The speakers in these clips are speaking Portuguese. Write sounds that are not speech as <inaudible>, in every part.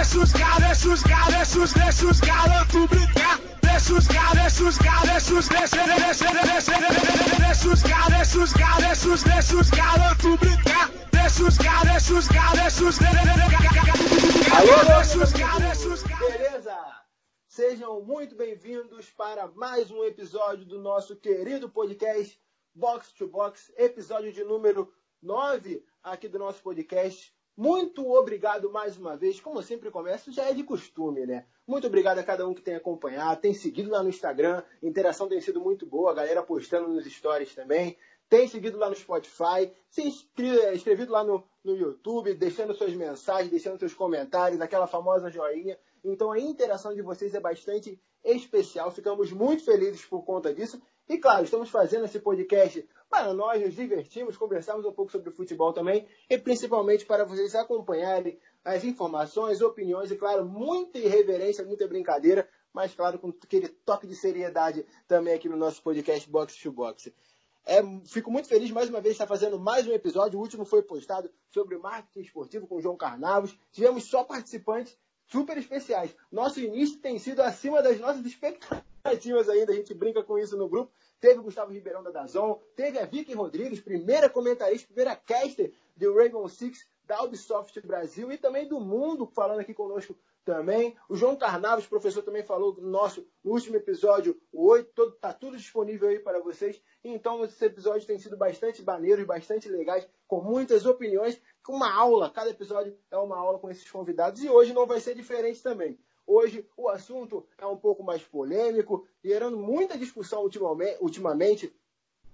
deixa os caras, deixa os caras, deixa os, deixa os garotos brincar. Deixa os caras, deixa os caras, deixa os, deixa, deixa, deixa, deixa os caras, deixa os caras, deixa os, deixa os garotos brincar. Deixa os caras, deixa os caras, deixa os, Alô, deixa os caras, deixa os Beleza? Sejam muito bem-vindos para mais um episódio do nosso querido podcast Box to Box, episódio de número 9 aqui do nosso podcast. Muito obrigado mais uma vez. Como sempre começo, já é de costume, né? Muito obrigado a cada um que tem acompanhado, tem seguido lá no Instagram. A interação tem sido muito boa, a galera postando nos stories também. Tem seguido lá no Spotify, se inscrito lá no, no YouTube, deixando suas mensagens, deixando seus comentários, aquela famosa joinha. Então a interação de vocês é bastante especial. Ficamos muito felizes por conta disso. E claro, estamos fazendo esse podcast para nós nos divertirmos, conversarmos um pouco sobre futebol também e principalmente para vocês acompanharem as informações, opiniões e, claro, muita irreverência, muita brincadeira, mas, claro, com aquele toque de seriedade também aqui no nosso podcast Box to Box. É, fico muito feliz mais uma vez de estar fazendo mais um episódio. O último foi postado sobre marketing esportivo com o João Carnavos. Tivemos só participantes super especiais. Nosso início tem sido acima das nossas expectativas ainda. A gente brinca com isso no grupo teve o Gustavo Ribeirão da Dazon, teve a Vicky Rodrigues, primeira comentarista, primeira caster do Rainbow Six da Ubisoft Brasil e também do mundo, falando aqui conosco também. O João Carnavas, professor, também falou no nosso no último episódio, o 8, está tudo disponível aí para vocês. Então, esses episódios têm sido bastante maneiros, bastante legais, com muitas opiniões, com uma aula. Cada episódio é uma aula com esses convidados e hoje não vai ser diferente também. Hoje o assunto é um pouco mais polêmico, gerando muita discussão ultimamente,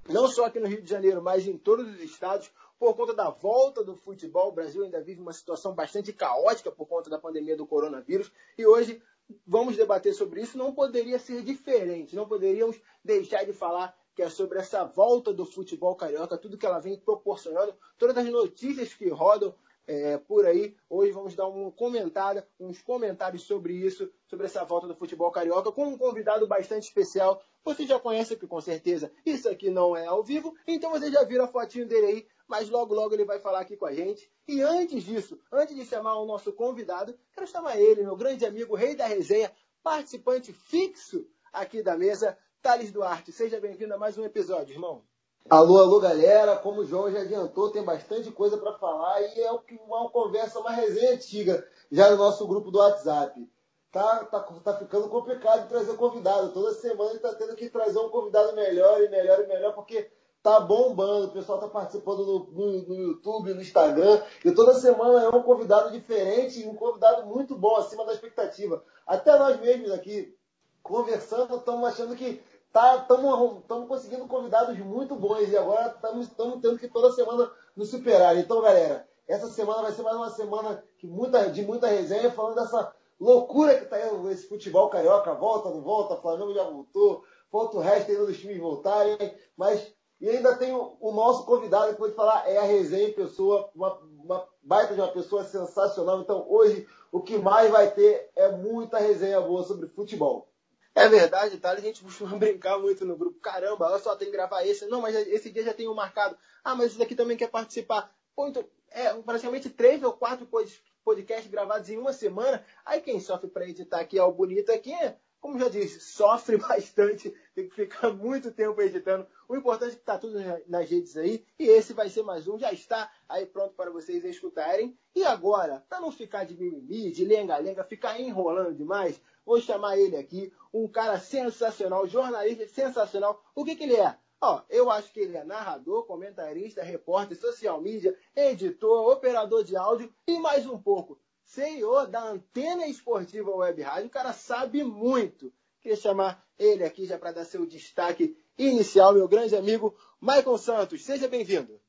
não só aqui no Rio de Janeiro, mas em todos os estados, por conta da volta do futebol. O Brasil ainda vive uma situação bastante caótica por conta da pandemia do coronavírus. E hoje vamos debater sobre isso. Não poderia ser diferente, não poderíamos deixar de falar que é sobre essa volta do futebol carioca, tudo que ela vem proporcionando, todas as notícias que rodam é, por aí. Hoje vamos dar uma comentada, uns comentários sobre isso, sobre essa volta do futebol carioca, com um convidado bastante especial. Você já conhece, que com certeza isso aqui não é ao vivo, então você já viu a fotinho dele aí, mas logo logo ele vai falar aqui com a gente. E antes disso, antes de chamar o nosso convidado, quero chamar ele, meu grande amigo, rei da resenha, participante fixo aqui da mesa, Thales Duarte. Seja bem-vindo a mais um episódio, irmão. Alô, alô, galera. Como o João já adiantou, tem bastante coisa para falar e é uma conversa, uma resenha antiga já no nosso grupo do WhatsApp. Tá, tá, tá ficando complicado trazer convidado. Toda semana está tendo que trazer um convidado melhor e melhor e melhor, porque tá bombando. O pessoal tá participando no, no, no YouTube, no Instagram. E toda semana é um convidado diferente e um convidado muito bom, acima da expectativa. Até nós mesmos aqui, conversando, estamos achando que estamos tá, conseguindo convidados muito bons e agora estamos tendo que toda semana nos superar. Então, galera, essa semana vai ser mais uma semana que muita, de muita resenha, falando dessa loucura que está esse futebol carioca, volta, não volta, Flamengo já voltou, falta o resto ainda dos times voltarem, mas e ainda tem o, o nosso convidado que pode falar, é a resenha pessoa, uma, uma baita de uma pessoa sensacional. Então, hoje, o que mais vai ter é muita resenha boa sobre futebol. É verdade, tá? A gente costuma <laughs> brincar muito no grupo. Caramba, olha só, tem que gravar esse. Não, mas esse dia já tem um marcado. Ah, mas esse daqui também quer participar. Pô, então, é praticamente três ou quatro podcasts gravados em uma semana. Aí quem sofre para editar aqui é o bonito aqui, como já disse, sofre <laughs> bastante, tem que ficar muito tempo editando. O importante é que está tudo nas redes aí. E esse vai ser mais um, já está aí pronto para vocês escutarem. E agora, para não ficar de mimimi, de lenga-lenga, ficar enrolando demais, Vou chamar ele aqui, um cara sensacional, jornalista sensacional. O que, que ele é? Ó, eu acho que ele é narrador, comentarista, repórter, social media, editor, operador de áudio e mais um pouco. CEO da Antena Esportiva Web Rádio. O cara sabe muito. Queria chamar ele aqui já para dar seu destaque inicial, meu grande amigo Michael Santos. Seja bem-vindo.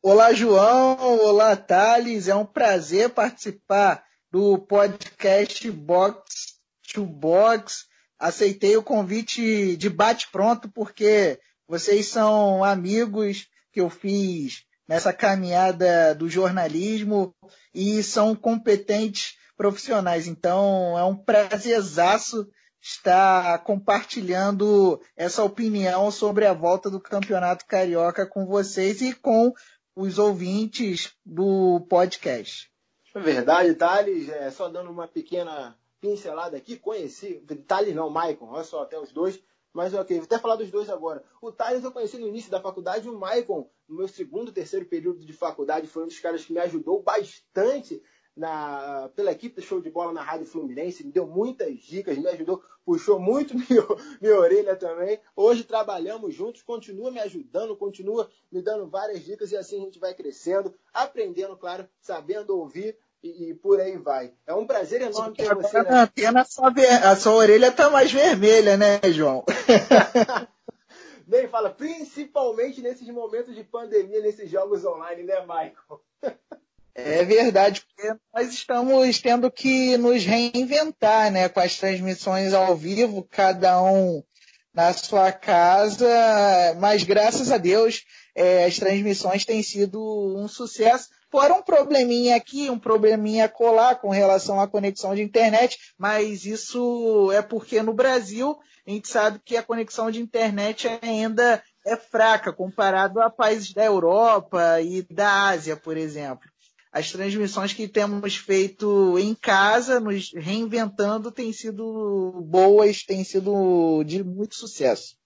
Olá, João. Olá, Thales. É um prazer participar do podcast Box to Box. Aceitei o convite de bate-pronto porque vocês são amigos que eu fiz nessa caminhada do jornalismo e são competentes profissionais. Então é um prazerzaço estar compartilhando essa opinião sobre a volta do Campeonato Carioca com vocês e com os ouvintes do podcast. É verdade, Thales, é, só dando uma pequena pincelada aqui, conheci, Thales não, Maicon, olha só, até os dois, mas ok, vou até falar dos dois agora. O Thales eu conheci no início da faculdade, o Maicon, no meu segundo, terceiro período de faculdade, foi um dos caras que me ajudou bastante na, pela equipe do Show de Bola na Rádio Fluminense, me deu muitas dicas, me ajudou, puxou muito <laughs> minha, minha orelha também. Hoje trabalhamos juntos, continua me ajudando, continua me dando várias dicas e assim a gente vai crescendo, aprendendo, claro, sabendo ouvir e, e, por aí vai. É um prazer enorme ter você. Né? Na antena, a sua orelha está mais vermelha, né, João? <laughs> Bem, fala, principalmente nesses momentos de pandemia, nesses jogos online, né, Michael? É verdade, porque nós estamos tendo que nos reinventar, né, com as transmissões ao vivo, cada um na sua casa, mas graças a Deus é, as transmissões têm sido um sucesso. Fora um probleminha aqui, um probleminha colar com relação à conexão de internet, mas isso é porque no Brasil a gente sabe que a conexão de internet ainda é fraca comparado a países da Europa e da Ásia, por exemplo as transmissões que temos feito em casa, nos reinventando, têm sido boas, têm sido de muito sucesso.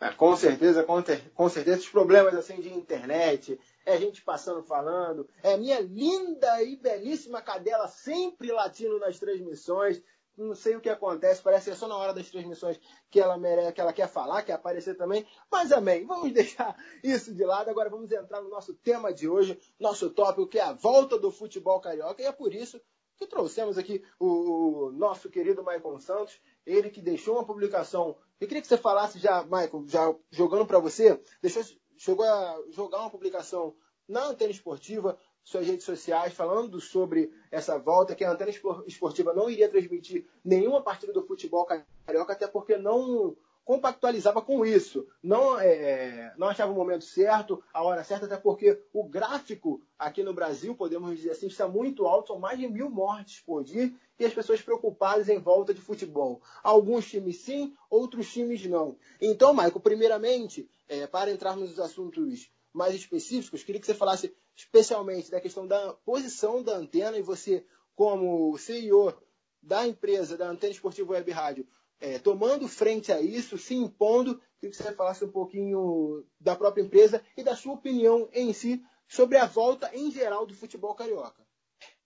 É, com certeza, com, com certeza, os problemas assim de internet, é gente passando falando, é minha linda e belíssima cadela sempre latindo nas transmissões não sei o que acontece, parece que é só na hora das transmissões que ela merece, que ela quer falar, quer aparecer também. Mas amém, vamos <laughs> deixar isso de lado. Agora vamos entrar no nosso tema de hoje, nosso tópico, que é a volta do futebol carioca. E é por isso que trouxemos aqui o, nosso querido Maicon Santos, ele que deixou uma publicação. Eu queria que você falasse já, Maicon, já jogando para você, deixou, chegou a jogar uma publicação na antena esportiva suas redes sociais falando sobre essa volta, que a Antena Esportiva não iria transmitir nenhuma partida do futebol carioca, até porque não compactualizava com isso. Não, é, não achava o momento certo, a hora certa, até porque o gráfico aqui no Brasil, podemos dizer assim, está muito alto, são mais de mil mortes por dia, e as pessoas preocupadas em volta de futebol. Alguns times sim, outros times não. Então, Michael, primeiramente, é, para entrarmos nos assuntos mais específicos, queria que você falasse especialmente da questão da posição da antena e você, como CEO da empresa, da Antena Esportiva Web Rádio, é, tomando frente a isso, se impondo, queria que você falasse um pouquinho da própria empresa e da sua opinião em si sobre a volta em geral do futebol carioca.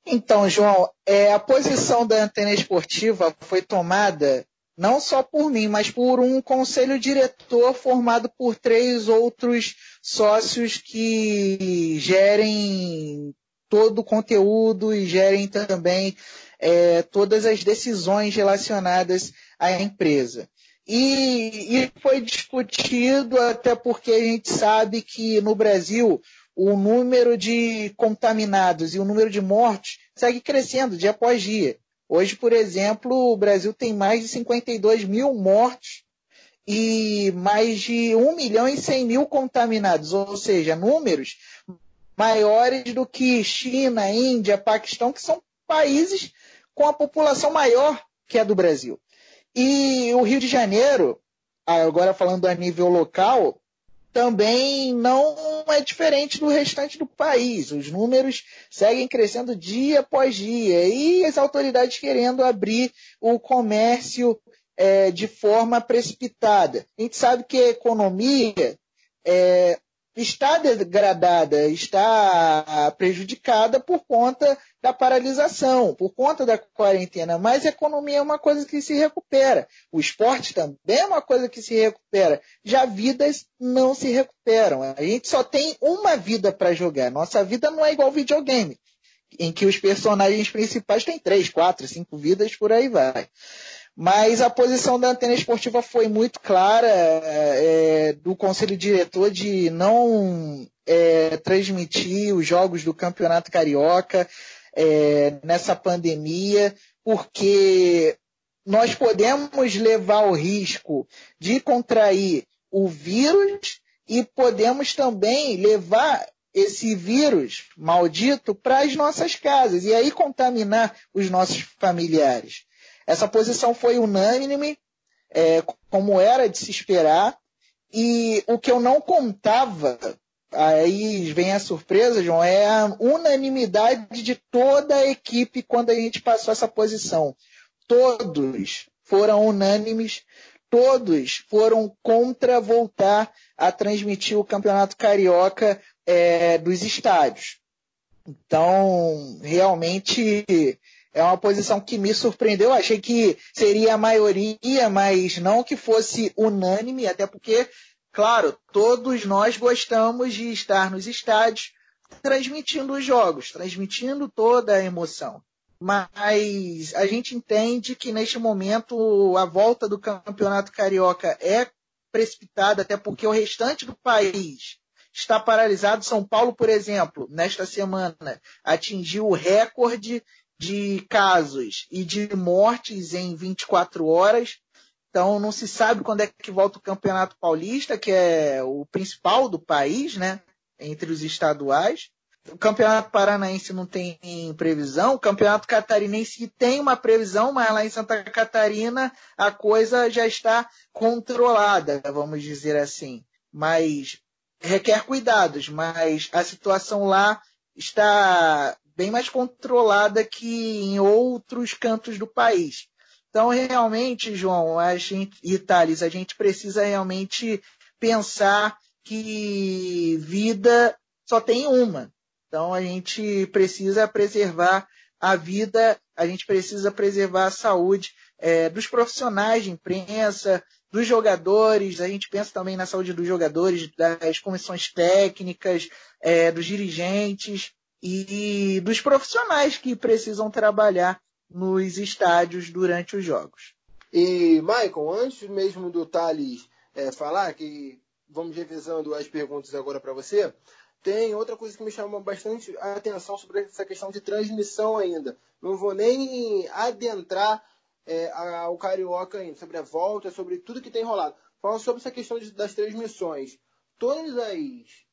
Então, João, é, a posição da antena esportiva foi tomada não só por mim, mas por um conselho diretor formado por três outros sócios que gerem todo o conteúdo e gerem também é, todas as decisões relacionadas à empresa. E, e foi discutido até porque a gente sabe que no Brasil o número de contaminados e o número de mortes segue crescendo dia após dia. Hoje, por exemplo, o Brasil tem mais de 52 mil mortes e mais de 1 milhão e 100 mil contaminados, ou seja, números maiores do que China, Índia, Paquistão, que são países com a população maior que a do Brasil. E o Rio de Janeiro, agora falando a nível local, também não é diferente do restante do país. Os números seguem crescendo dia após dia e as autoridades querendo abrir o comércio é, de forma precipitada. A gente sabe que a economia é, está degradada, está prejudicada por conta da paralisação, por conta da quarentena. Mas a economia é uma coisa que se recupera. O esporte também é uma coisa que se recupera. Já vidas não se recuperam. A gente só tem uma vida para jogar. Nossa vida não é igual videogame, em que os personagens principais têm três, quatro, cinco vidas, por aí vai. Mas a posição da antena esportiva foi muito clara é, do conselho diretor de não é, transmitir os jogos do Campeonato Carioca é, nessa pandemia, porque nós podemos levar o risco de contrair o vírus e podemos também levar esse vírus maldito para as nossas casas e aí contaminar os nossos familiares. Essa posição foi unânime, é, como era de se esperar, e o que eu não contava aí vem a surpresa, João, é a unanimidade de toda a equipe quando a gente passou essa posição. Todos foram unânimes, todos foram contra voltar a transmitir o Campeonato Carioca é, dos estádios. Então, realmente é uma posição que me surpreendeu. Achei que seria a maioria, mas não que fosse unânime, até porque Claro, todos nós gostamos de estar nos estádios transmitindo os jogos, transmitindo toda a emoção. Mas a gente entende que neste momento a volta do Campeonato Carioca é precipitada, até porque o restante do país está paralisado. São Paulo, por exemplo, nesta semana atingiu o recorde de casos e de mortes em 24 horas. Então não se sabe quando é que volta o Campeonato Paulista, que é o principal do país, né? Entre os estaduais. O Campeonato Paranaense não tem previsão. O Campeonato Catarinense tem uma previsão, mas lá em Santa Catarina a coisa já está controlada, vamos dizer assim. Mas requer cuidados, mas a situação lá está bem mais controlada que em outros cantos do país. Então, realmente, João, a gente, e Thales, a gente precisa realmente pensar que vida só tem uma. Então, a gente precisa preservar a vida, a gente precisa preservar a saúde é, dos profissionais de imprensa, dos jogadores, a gente pensa também na saúde dos jogadores, das comissões técnicas, é, dos dirigentes e dos profissionais que precisam trabalhar nos estádios durante os jogos. E, Michael, antes mesmo do Thales é, falar, que vamos revisando as perguntas agora para você, tem outra coisa que me chama bastante a atenção sobre essa questão de transmissão ainda. Não vou nem adentrar é, ao Carioca ainda, sobre a volta, sobre tudo que tem rolado. Falando sobre essa questão de, das transmissões. Todas as,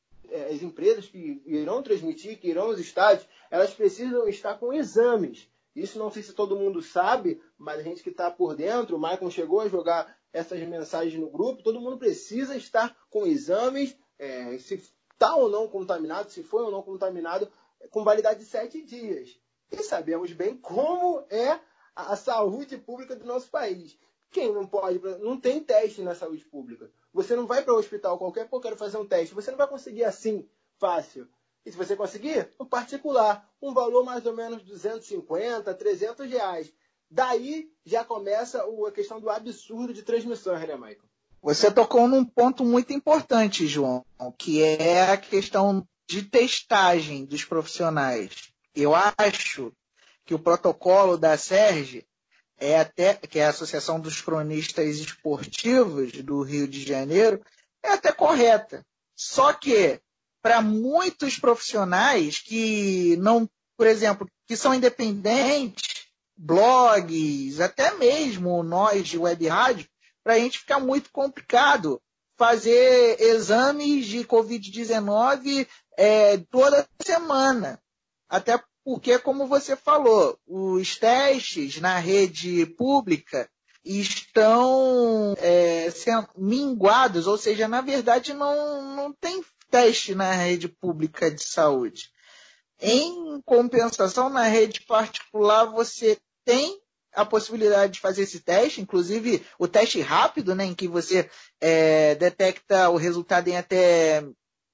as empresas que irão transmitir, que irão aos estádios, elas precisam estar com exames isso não sei se todo mundo sabe, mas a gente que está por dentro, o Michael chegou a jogar essas mensagens no grupo, todo mundo precisa estar com exames, é, se está ou não contaminado, se foi ou não contaminado, com validade de sete dias. E sabemos bem como é a saúde pública do nosso país. Quem não pode, não tem teste na saúde pública. Você não vai para o hospital qualquer, pô, quero fazer um teste. Você não vai conseguir assim, fácil. E se você conseguir, no particular, um valor mais ou menos 250, 300 reais. Daí já começa a questão do absurdo de transmissão, né, Michael? Você tocou num ponto muito importante, João, que é a questão de testagem dos profissionais. Eu acho que o protocolo da SERG é até que é a Associação dos Cronistas Esportivos do Rio de Janeiro é até correta. Só que para muitos profissionais que não, por exemplo, que são independentes, blogs, até mesmo nós de web rádio, para a gente fica muito complicado fazer exames de Covid-19 é, toda semana. Até porque, como você falou, os testes na rede pública estão é, sendo minguados, ou seja, na verdade não, não tem teste na rede pública de saúde. Em compensação, na rede particular, você tem a possibilidade de fazer esse teste, inclusive o teste rápido, né, em que você é, detecta o resultado em até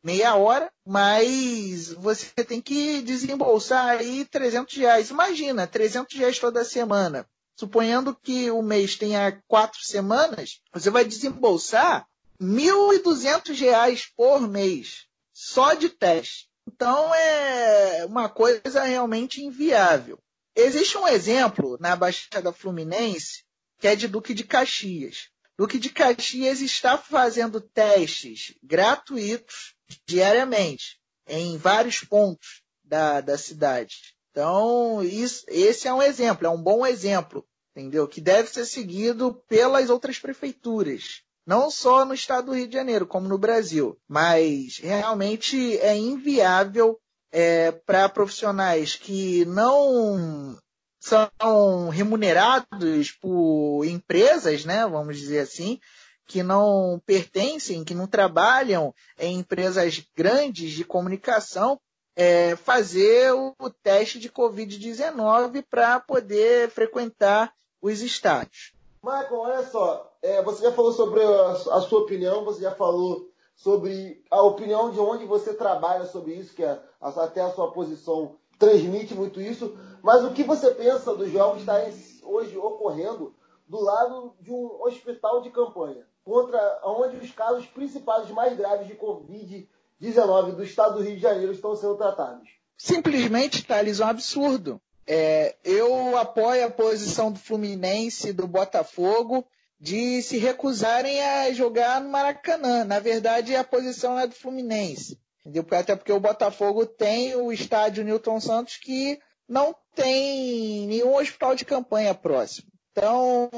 meia hora, mas você tem que desembolsar aí 300 reais. Imagina, 300 reais toda semana. Suponhando que o mês tenha quatro semanas, você vai desembolsar R$ 1.200 por mês, só de teste. Então é uma coisa realmente inviável. Existe um exemplo na Baixada Fluminense que é de Duque de Caxias. Duque de Caxias está fazendo testes gratuitos diariamente em vários pontos da, da cidade. Então, isso, esse é um exemplo, é um bom exemplo, entendeu? Que deve ser seguido pelas outras prefeituras não só no estado do Rio de Janeiro, como no Brasil. Mas realmente é inviável é, para profissionais que não são remunerados por empresas, né, vamos dizer assim, que não pertencem, que não trabalham em empresas grandes de comunicação, é, fazer o, teste de Covid-19 para poder frequentar os estádios. Michael, olha só, é, você já falou sobre a, a, sua opinião, você já falou sobre a opinião de onde você trabalha sobre isso, que é, até a sua posição transmite muito isso, mas o que você pensa dos jogos estarem hoje ocorrendo do lado de um hospital de campanha, contra onde os casos principais mais graves de Covid-19 do estado do Rio de Janeiro estão sendo tratados. Simplesmente, Thales, um absurdo. É, eu apoio a posição do Fluminense, do Botafogo, de se recusarem a jogar no Maracanã. Na verdade, a posição é do Fluminense. Entendeu? Até porque o Botafogo tem o estádio Newton Santos que não tem nenhum hospital de campanha próximo. Então,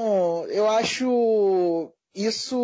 eu acho isso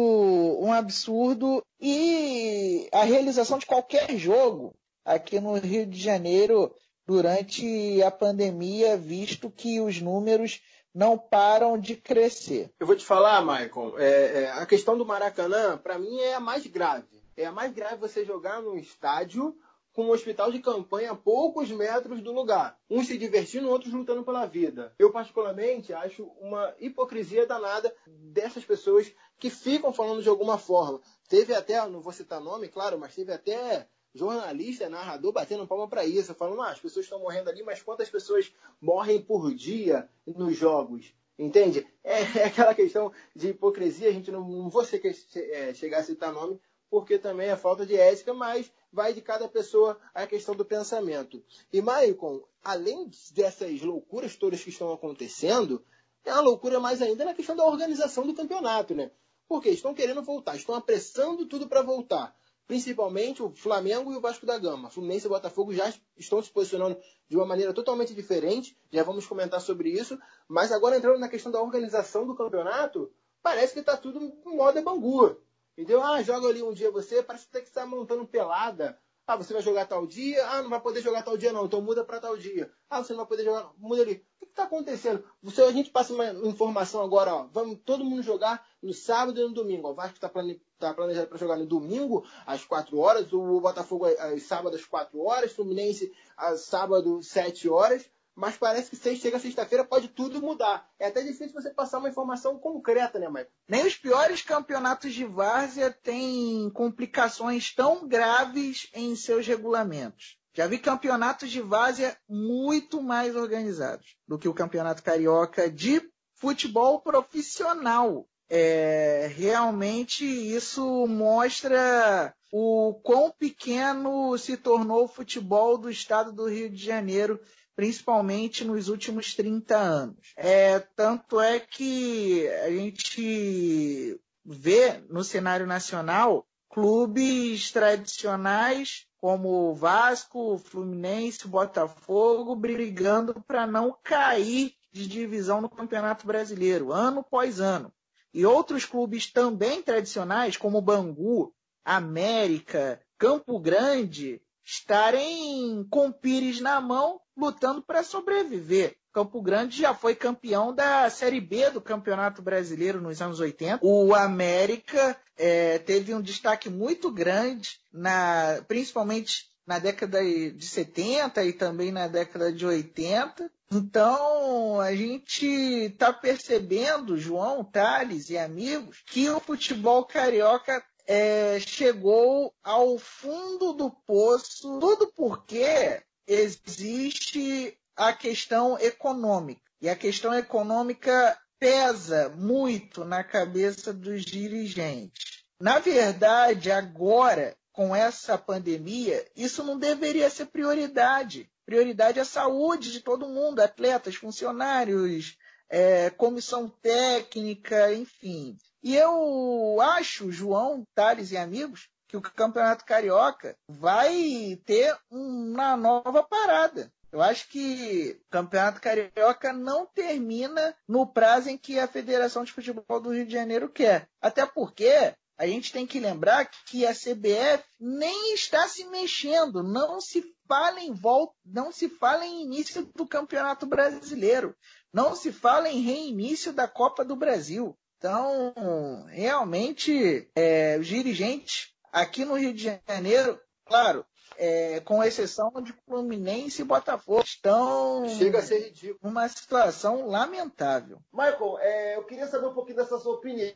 um absurdo e a realização de qualquer jogo aqui no Rio de Janeiro durante a pandemia, visto que os números não param de crescer. Eu vou te falar, Michael, é, é, a questão do Maracanã, para mim, é a mais grave. É a mais grave você jogar num estádio com um hospital de campanha a poucos metros do lugar. Uns se divertindo, outros lutando pela vida. Eu, particularmente, acho uma hipocrisia danada dessas pessoas que ficam falando de alguma forma. Teve até, não vou citar nome, claro, mas teve até jornalista, narrador batendo palma para isso, falando, ah, as pessoas estão morrendo ali, mas quantas pessoas morrem por dia nos jogos? Entende? É, <laughs> é aquela questão de hipocrisia, a gente não, não vou ser, é, chegar a citar nome, porque também é falta de ética, mas vai de cada pessoa a questão do pensamento. E, Maicon, além dessas loucuras todas que estão acontecendo, é uma loucura mais ainda na questão da organização do campeonato, né? Porque estão querendo voltar, estão apressando tudo para voltar. Principalmente o Flamengo e o Vasco da Gama. Fluminense e Botafogo já estão se posicionando de uma maneira totalmente diferente, já vamos comentar sobre isso. Mas agora entrando na questão da organização do campeonato, parece que está tudo em moda bangua. Entendeu? Ah, joga ali um dia você, parece que tem que estar montando pelada. Ah, você vai jogar tal dia? Ah, não vai poder jogar tal dia não, então muda para tal dia. Ah, você não vai poder jogar, muda ali. O que está acontecendo? Você, a gente passa uma informação agora, ó, vamos todo mundo jogar no sábado e no domingo. O Vasco está plane, tá planejado para jogar no domingo às 4 horas, o Botafogo às sábado às 4 horas, Fluminense às sábado 7 horas mas parece que se chega sexta-feira pode tudo mudar. É até difícil você passar uma informação concreta, né, Maicon? Nem os piores campeonatos de várzea têm complicações tão graves em seus regulamentos. Já vi campeonatos de várzea muito mais organizados do que o campeonato carioca de futebol profissional. É, realmente isso mostra o quão pequeno se tornou o futebol do estado do Rio de Janeiro principalmente nos últimos 30 anos. É, tanto é que a gente vê no cenário nacional clubes tradicionais como Vasco, Fluminense, Botafogo brigando para não cair de divisão no Campeonato Brasileiro, ano após ano. E outros clubes também tradicionais, como Bangu, América, Campo Grande, estarem com Pires na mão lutando para sobreviver. Campo Grande já foi campeão da Série B do Campeonato Brasileiro nos anos 80. O América é, teve um destaque muito grande, na, principalmente na década de 70 e também na década de 80. Então, a gente está percebendo, João, Thales e amigos, que o futebol carioca é, chegou ao fundo do poço, tudo porque existe a questão econômica. E a questão econômica pesa muito na cabeça dos dirigentes. Na verdade, agora, com essa pandemia, isso não deveria ser prioridade. Prioridade é a saúde de todo mundo, atletas, funcionários, é, comissão técnica, enfim. E eu acho, João, Thales e amigos, que o Campeonato Carioca vai ter uma nova parada. Eu acho que o Campeonato Carioca não termina no prazo em que a Federação de Futebol do Rio de Janeiro quer. Até porque a gente tem que lembrar que a CBF nem está se mexendo, não se fala em volta, não se fala em início do Campeonato Brasileiro, não se fala em reinício da Copa do Brasil. Então, realmente, é, os dirigentes aqui no Rio de Janeiro, claro, é, com exceção de Fluminense e Botafogo, estão Chega a ser ridículo. numa situação lamentável. Michael, é, eu queria saber um pouquinho dessa sua opinião.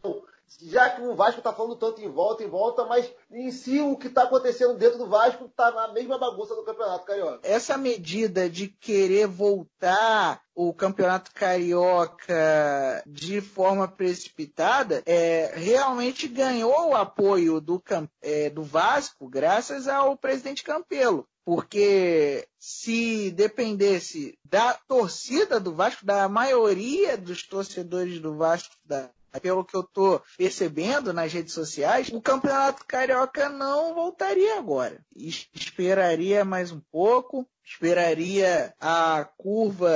Já que o Vasco está falando tanto em volta, em volta, mas em si o que está acontecendo dentro do Vasco está na mesma bagunça do Campeonato Carioca. Essa medida de querer voltar o Campeonato Carioca de forma precipitada é, realmente ganhou o apoio do, é, do Vasco graças ao presidente Campelo porque se dependesse da torcida do Vasco, da maioria dos torcedores do Vasco, da, pelo que eu estou percebendo nas redes sociais, o Campeonato Carioca não voltaria agora. Esperaria mais um pouco, esperaria a curva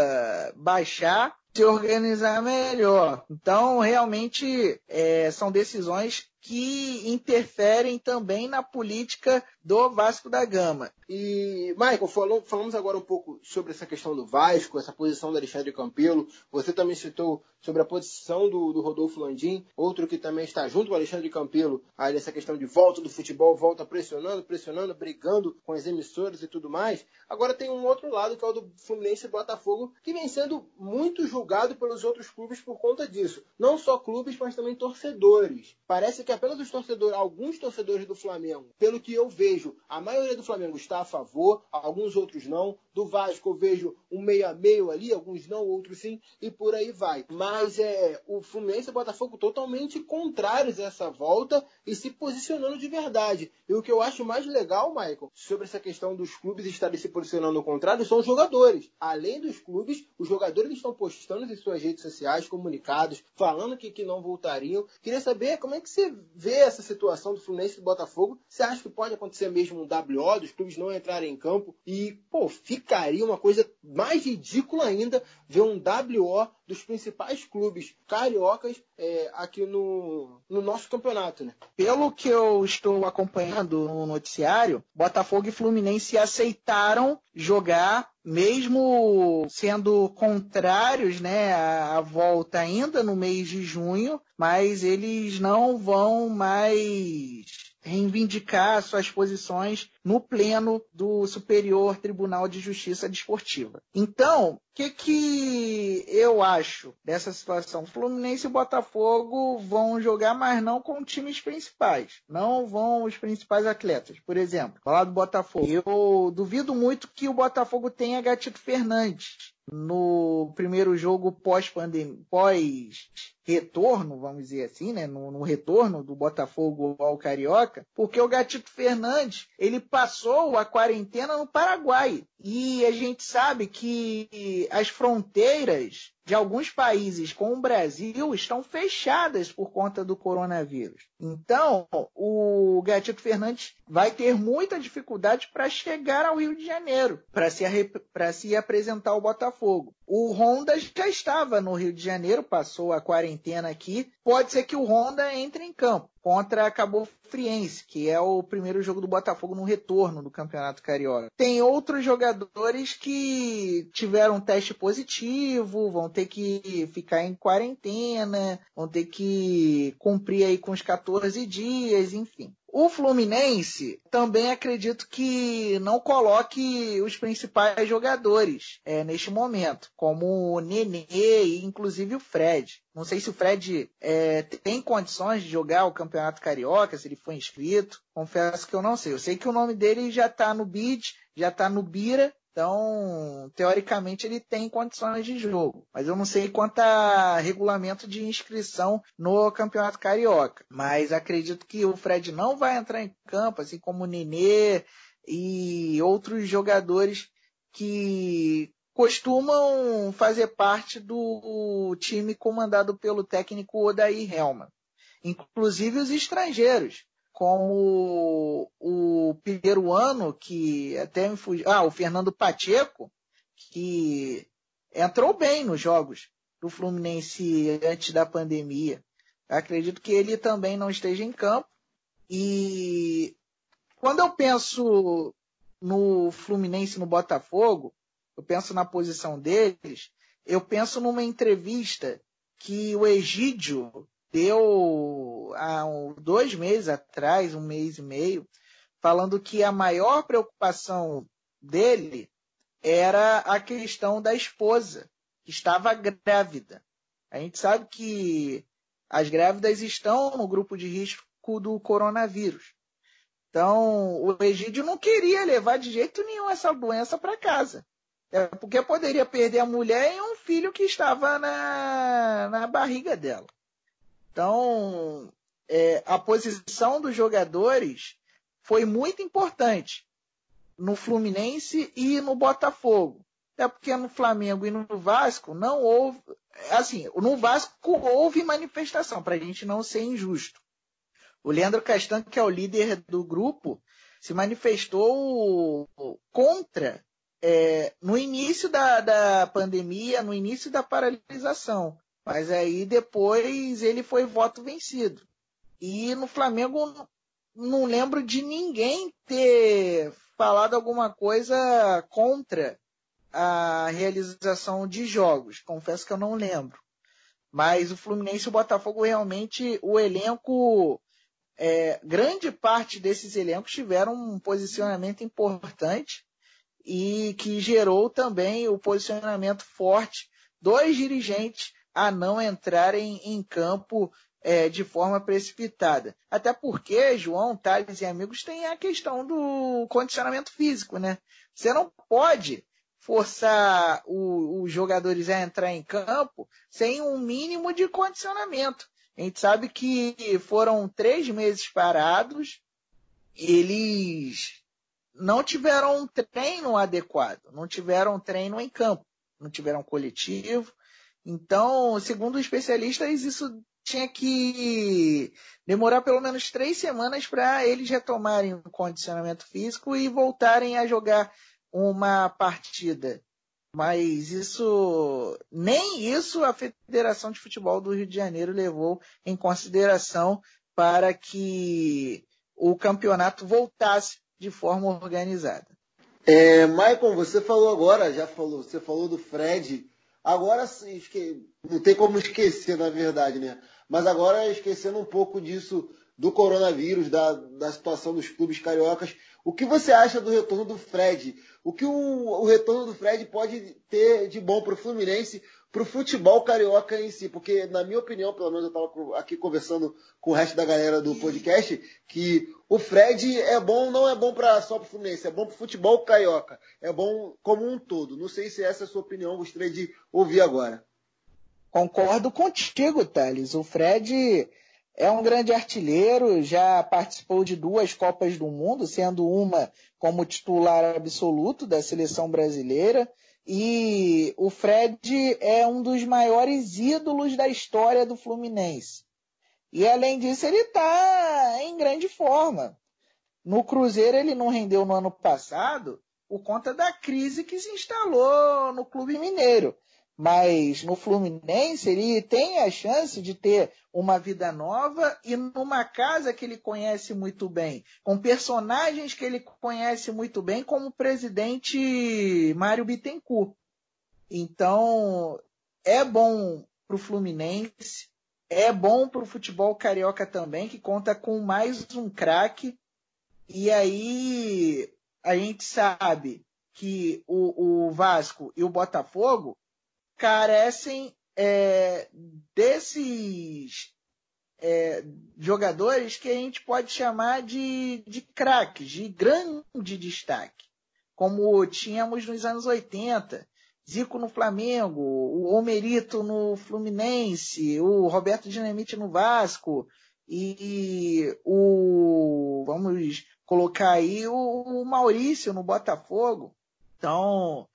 baixar, se organizar melhor. Então, realmente, é, são decisões que interferem também na política do Vasco da Gama. E, Michael, falou, falamos agora um pouco sobre essa questão do Vasco, essa posição do Alexandre Campelo. Você também citou sobre a posição do, do Rodolfo Landim, outro que também está junto com o Alexandre Campelo, aí nessa questão de volta do futebol, volta pressionando, pressionando, brigando com as emissoras e tudo mais. Agora tem um outro lado, que é o do Fluminense e Botafogo, que vem sendo muito julgado pelos outros clubes por conta disso. Não só clubes, mas também torcedores. Parece que apenas os torcedores, alguns torcedores do Flamengo, pelo que eu vejo, a maioria do Flamengo está a favor, alguns outros não. Do Vasco eu vejo um meio a meio ali, alguns não, outros sim, e por aí vai. Mas é o Fluminense e o Botafogo totalmente contrários a essa volta e se posicionando de verdade. E o que eu acho mais legal, Michael, sobre essa questão dos clubes estarem se posicionando ao contrário, são os jogadores. Além dos clubes, os jogadores estão postando em suas redes sociais comunicados, falando que, que não voltariam. Queria saber como é que você vê essa situação do Fluminense e do Botafogo. Você acha que pode acontecer mesmo um WO, dos clubes não entrarem em campo? E, pô, ficaria uma coisa mais ridícula ainda ver um WO dos principais clubes cariocas é, aqui no, no nosso campeonato, né? Pelo que eu estou acompanhando no noticiário, Botafogo e Fluminense aceitaram jogar mesmo sendo contrários né, à volta ainda no mês de junho, mas eles não vão mais reivindicar suas posições no pleno do Superior Tribunal de Justiça Desportiva. Então, o que, que eu acho dessa situação? Fluminense e Botafogo vão jogar, mas não com times principais. Não vão os principais atletas. Por exemplo, falar do Botafogo. Eu duvido muito que o Botafogo tenha Gatito Fernandes no primeiro jogo pós-pandemia, pós-retorno, vamos dizer assim, né? No, no, retorno do Botafogo ao Carioca, porque o Gatito Fernandes, ele passou a quarentena no Paraguai. E a gente sabe que as fronteiras de alguns países com o Brasil estão fechadas por conta do coronavírus. Então, o Gatito Fernandes vai ter muita dificuldade para chegar ao Rio de Janeiro, para se, se apresentar ao Botafogo. O Honda já estava no Rio de Janeiro, passou a quarentena aqui. Pode ser que o Honda entre em campo contra a Cabo Friense, que é o primeiro jogo do Botafogo no retorno do Campeonato Carioca. Tem outros jogadores que tiveram teste positivo, vão ter que ficar em quarentena, vão ter que cumprir aí com os 14 dias, enfim. O Fluminense também acredito que não coloque os principais jogadores é, neste momento, como o Nenê e inclusive o Fred. Não sei se o Fred é, tem condições de jogar o Campeonato Carioca, se ele foi inscrito. Confesso que eu não sei. Eu sei que o nome dele já está no bid, já está no Bira, então, teoricamente, ele tem condições de jogo. Mas eu não sei quanto a regulamento de inscrição no Campeonato Carioca. Mas acredito que o Fred não vai entrar em campo, assim como o Nenê e outros jogadores que costumam fazer parte do time comandado pelo técnico Odair Helman. Inclusive os estrangeiros como o peruano, que até me fugiu. Ah, o Fernando Pacheco, que entrou bem nos jogos do Fluminense antes da pandemia. acredito que ele também não esteja em campo. E quando eu penso no Fluminense no Botafogo, eu penso na posição deles, eu penso numa entrevista que o Egídio deu há dois meses atrás, um mês e meio, falando que a maior preocupação dele era a questão da esposa, que estava grávida. A gente sabe que as grávidas estão no grupo de risco do coronavírus. Então, o Egídio não queria levar de jeito nenhum essa doença para casa. É porque poderia perder a mulher e um filho que estava na, na barriga dela. Então, é, a posição dos jogadores foi muito importante no Fluminense e no Botafogo. Até porque no Flamengo e no Vasco não houve. Assim, no Vasco houve manifestação, para a gente não ser injusto. O Leandro Castan, que é o líder do grupo, se manifestou contra é, no início da, da pandemia, no início da paralisação. Mas aí depois ele foi voto vencido. E no Flamengo não lembro de ninguém ter falado alguma coisa contra a realização de jogos. Confesso que eu não lembro. Mas o Fluminense e o Botafogo realmente, o elenco, é, grande parte desses elencos tiveram um posicionamento importante e que gerou também o posicionamento forte dos dirigentes a não entrarem em campo é, de forma precipitada. Até porque, João, Thales e amigos, tem a questão do condicionamento físico, né? Você não pode forçar o, os jogadores a entrar em campo sem um mínimo de condicionamento. A gente sabe que foram três meses parados, eles não tiveram um treino adequado, não tiveram treino em campo, não tiveram coletivo. Então, segundo especialistas, isso tinha que demorar pelo menos três semanas para eles retomarem o condicionamento físico e voltarem a jogar uma partida. Mas isso, nem isso a Federação de Futebol do Rio de Janeiro levou em consideração para que o campeonato voltasse de forma organizada. É, Michael, você falou agora, já falou, você falou do Fred. Agora não tem como esquecer, na verdade, né? Mas agora, esquecendo um pouco disso, do coronavírus, da, da situação dos clubes cariocas, o que você acha do retorno do Fred? O que o, o retorno do Fred pode ter de bom para o Fluminense, para o futebol carioca em si? Porque, na minha opinião, pelo menos eu estava aqui conversando com o resto da galera do podcast, que o Fred é bom, não é bom pra, só para o Fluminense, é bom para o futebol carioca, é bom como um todo. Não sei se essa é a sua opinião, gostaria de ouvir agora. Concordo contigo, Thales. O Fred é um grande artilheiro, já participou de duas Copas do Mundo, sendo uma como titular absoluto da seleção brasileira. E o Fred é um dos maiores ídolos da história do Fluminense. E além disso, ele está em grande forma. No Cruzeiro ele não rendeu no ano passado por conta da crise que se instalou no Clube Mineiro. Mas no Fluminense ele tem a chance de ter uma vida nova e numa casa que ele conhece muito bem, com personagens que ele conhece muito bem, como o presidente Mário Bittencourt. Então, é bom para o Fluminense, é bom para o futebol carioca também, que conta com mais um craque. E aí a gente sabe que o, o Vasco e o Botafogo carecem é, desses é, jogadores que a gente pode chamar de, de craques, de grande destaque, como tínhamos nos anos 80. Zico no Flamengo, o Homerito no Fluminense, o Roberto Dinamite no Vasco e o vamos colocar aí o Maurício no Botafogo. Então,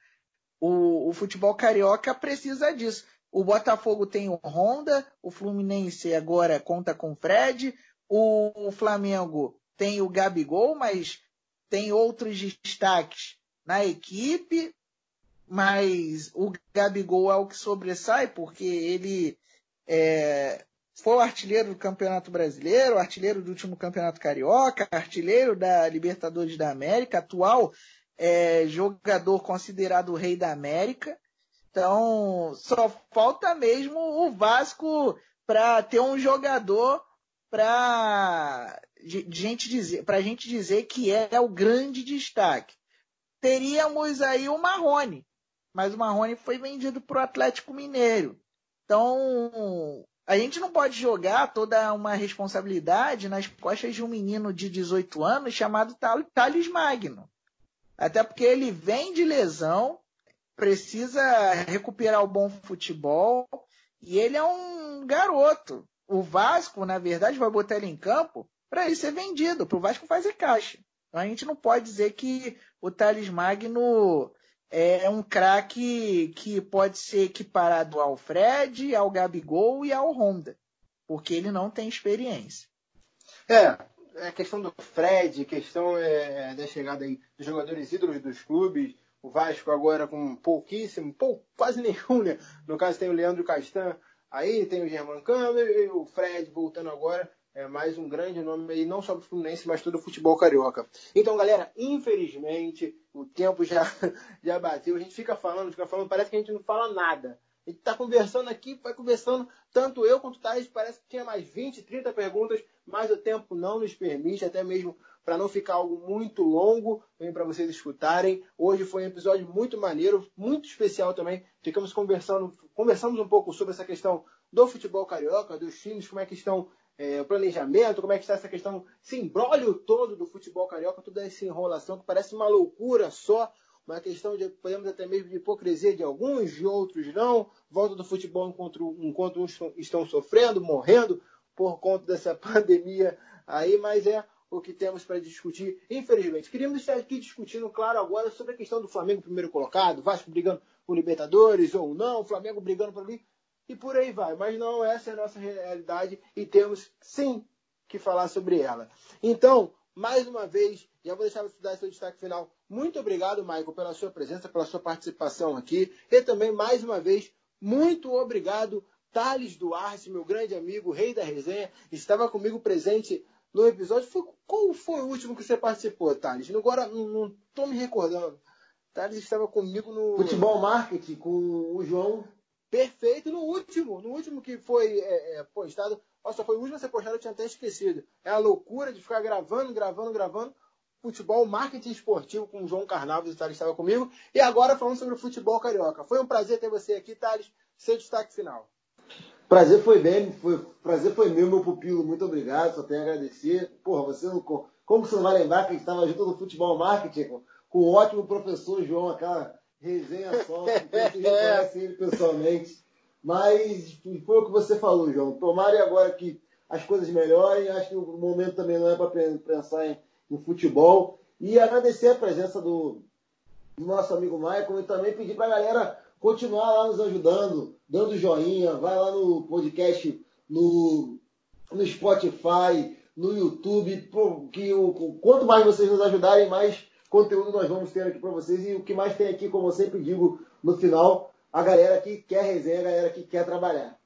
o, o futebol carioca precisa disso. O Botafogo tem o Honda, o Fluminense agora conta com o Fred, o Flamengo tem o Gabigol, mas tem outros destaques na equipe, mas o Gabigol é o que sobressai, porque ele é, foi o artilheiro do Campeonato Brasileiro, artilheiro do último Campeonato Carioca, artilheiro da Libertadores da América, atual é, jogador considerado o rei da América. Então, só falta mesmo o Vasco para ter um jogador para gente dizer, para gente dizer que é o grande destaque. Teríamos aí o Marrone, mas o Marrone foi vendido para o Atlético Mineiro. Então, a gente não pode jogar toda uma responsabilidade nas costas de um menino de 18 anos chamado Thales Magno. Até porque ele vem de lesão, precisa recuperar o bom futebol e ele é um garoto. O Vasco, na verdade, vai botar ele em campo para ele ser vendido, para o Vasco fazer caixa. Então, a gente não pode dizer que o Thales Magno é um craque que pode ser equiparado ao Fred, ao Gabigol e ao Honda, porque ele não tem experiência. É, é questão do Fred, questão é, da chegada aí dos jogadores ídolos dos clubes, o Vasco agora com pouquíssimo, pou, quase <laughs> nenhum, né? No caso tem o Leandro Castan, aí tem o German Câmara e o Fred voltando agora é mais um grande nome aí, não só do Fluminense, mas todo o futebol carioca. Então, galera, infelizmente, o tempo já, <laughs> já bateu. A gente fica falando, fica falando, parece que a gente não fala nada. A gente está conversando aqui, vai conversando, tanto eu quanto o Thais, parece que tinha mais 20, 30 perguntas, mas o tempo não nos permite, até mesmo para não ficar algo muito longo, para vocês escutarem. Hoje foi um episódio muito maneiro, muito especial também. Ficamos conversando, conversamos um pouco sobre essa questão do futebol carioca, dos times, como é que estão é, o planejamento, como é que está essa questão, esse embrólio todo do futebol carioca, toda essa enrolação que parece uma loucura só, uma questão de, podemos até mesmo de hipocrisia de alguns, de outros não, volta do futebol enquanto, enquanto uns estão sofrendo, morrendo por conta dessa <laughs> pandemia aí, mas é o que temos para discutir, infelizmente. Queríamos estar aqui discutindo, claro, agora sobre a questão do Flamengo primeiro colocado, Vasco brigando por Libertadores ou não, Flamengo brigando por ali e por aí vai. Mas não, essa é a nossa realidade e temos sim que falar sobre ela. Então, mais uma vez, já vou deixar você dar seu destaque final. Muito obrigado, Michael, pela sua presença, pela sua participação aqui. E também, mais uma vez, muito obrigado, Thales Duarte, meu grande amigo, rei da resenha, estava comigo presente no episódio. Foi, qual foi o último que você participou, Thales? Agora não estou me recordando. Thales estava comigo no. Futebol Marketing com o João perfeito no último, no último que foi é, é, postado. Nossa, foi o último a ser postado, eu tinha até esquecido. É a loucura de ficar gravando, gravando, gravando. Futebol, marketing esportivo com o João Carnavas, o Thales estava comigo. E agora falando sobre o futebol carioca. Foi um prazer ter você aqui, Thales. Seu destaque final. Prazer foi bem, foi, prazer foi meu, meu pupilo. Muito obrigado, só tenho a agradecer. Porra, você não. Como você não vai lembrar que a gente estava junto no futebol marketing com, com o ótimo professor João, aquela resenha só, porque a gente <laughs> conhece ele pessoalmente. Mas foi o que você falou, João. Tomara agora que as coisas melhorem. Acho que o momento também não é para pensar em, em, futebol. E agradecer a presença do, do nosso amigo Michael e também pedir para a galera continuar lá nos ajudando, dando joinha, vai lá no podcast, no, no Spotify, no YouTube, que o, quanto mais vocês nos ajudarem, mais conteúdo nós vamos ter aqui para vocês. E o que mais tem aqui, como eu sempre digo no final, a galera que quer resenha, a galera que quer trabalhar.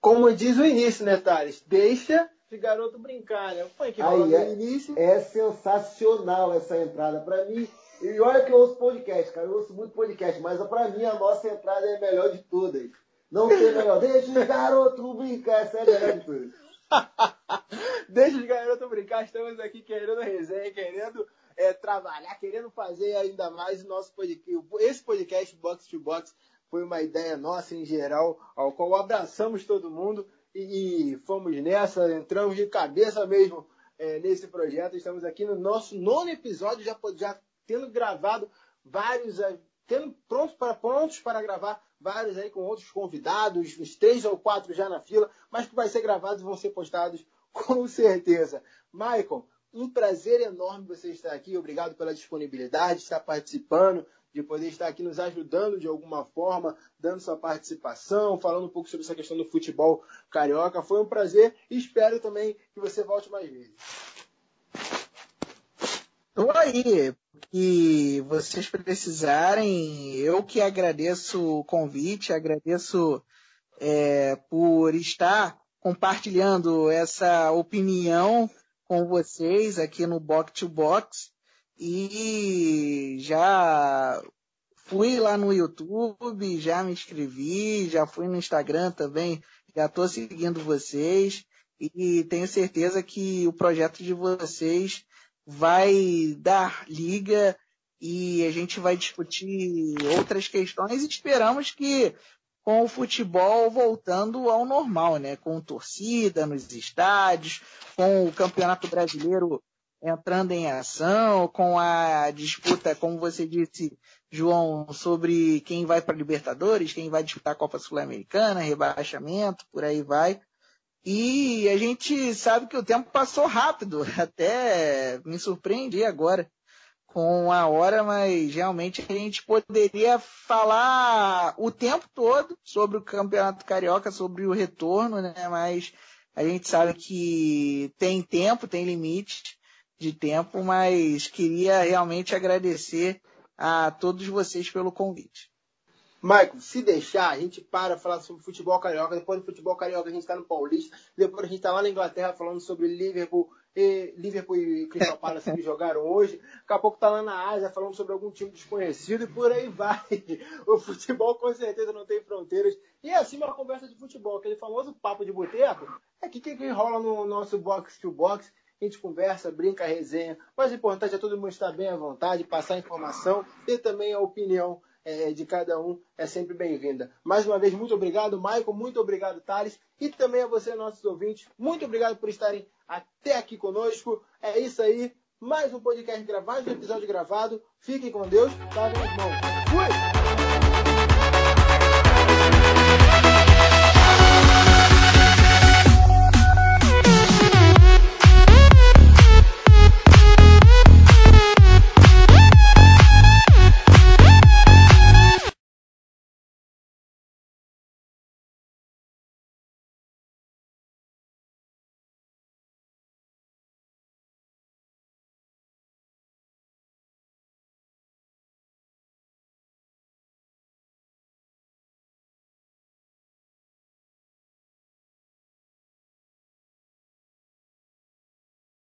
Como diz o início, né, Thales? Deixa de garoto brincar, né? Foi que Aí, é, início. É sensacional essa entrada. Para mim, e olha que eu ouço podcast, cara. Eu ouço muito podcast, mas para mim a nossa entrada é a melhor de todas. Não tem melhor. Deixa de garoto brincar, essa é a melhor de todas. <laughs> Deixa de garoto brincar, estamos aqui querendo resenha, querendo é, trabalhar, querendo fazer ainda mais o nosso podcast. Esse podcast Box to Box foi uma ideia nossa em geral, ao qual abraçamos todo mundo e, e fomos nessa, entramos de cabeça mesmo é, nesse projeto. Estamos aqui no nosso nono episódio, já, já tendo gravado vários, tendo prontos para, prontos para gravar vários aí com outros convidados, uns três ou quatro já na fila, mas que vai ser gravados e vão ser postados <laughs> com certeza. Michael, um prazer enorme você estar aqui. Obrigado pela disponibilidade, estar participando, de poder estar aqui nos ajudando de alguma forma, dando sua participação, falando um pouco sobre essa questão do futebol carioca. Foi um prazer e espero também que você volte mais vezes. Estou aí. Que vocês precisarem, eu que agradeço o convite, agradeço é, por estar compartilhando essa opinião com vocês aqui no Box to Box e já fui lá no YouTube, já me inscrevi, já fui no Instagram também Já estou seguindo vocês e tenho certeza que o projeto de vocês vai dar liga e a gente vai discutir outras questões e esperamos que com o futebol voltando ao normal, né? Com torcida nos estádios, com o Campeonato Brasileiro entrando em ação, com a disputa, como você disse, João, sobre quem vai para Libertadores, quem vai disputar a Copa Sul-Americana, rebaixamento, por aí vai. E a gente sabe que o tempo passou rápido, <laughs> até me surpreendi agora com a hora, mas realmente a gente poderia falar o tempo todo sobre o Campeonato Carioca, sobre o retorno, né? Mas a gente sabe que tem tempo, tem limite de tempo, mas queria realmente agradecer a todos vocês pelo convite. Michael, se deixar, a gente para falar sobre futebol carioca. Depois do futebol carioca, a gente está no Paulista. Depois a gente está lá na Inglaterra falando sobre Liverpool e Liverpool e Crystal Palace que <laughs> jogaram hoje. Daqui a pouco tá lá na Ásia falando sobre algum time desconhecido e por aí vai. <laughs> O futebol com certeza não tem fronteiras. E é assim uma conversa de futebol, aquele famoso papo de boteco. É que que rola no nosso box to box. A gente conversa, brinca, resenha. O importante é todo mundo estar bem à vontade, passar informação e também a opinião é, de cada um é sempre bem-vinda. Mais uma vez, muito obrigado, Michael, muito obrigado, Thales, e também a você, nossos ouvintes. Muito obrigado por estarem até aqui conosco. É isso aí. Mais um podcast gravado, mais um episódio gravado. Fiquem com Deus. Tá nas mãos. Fui!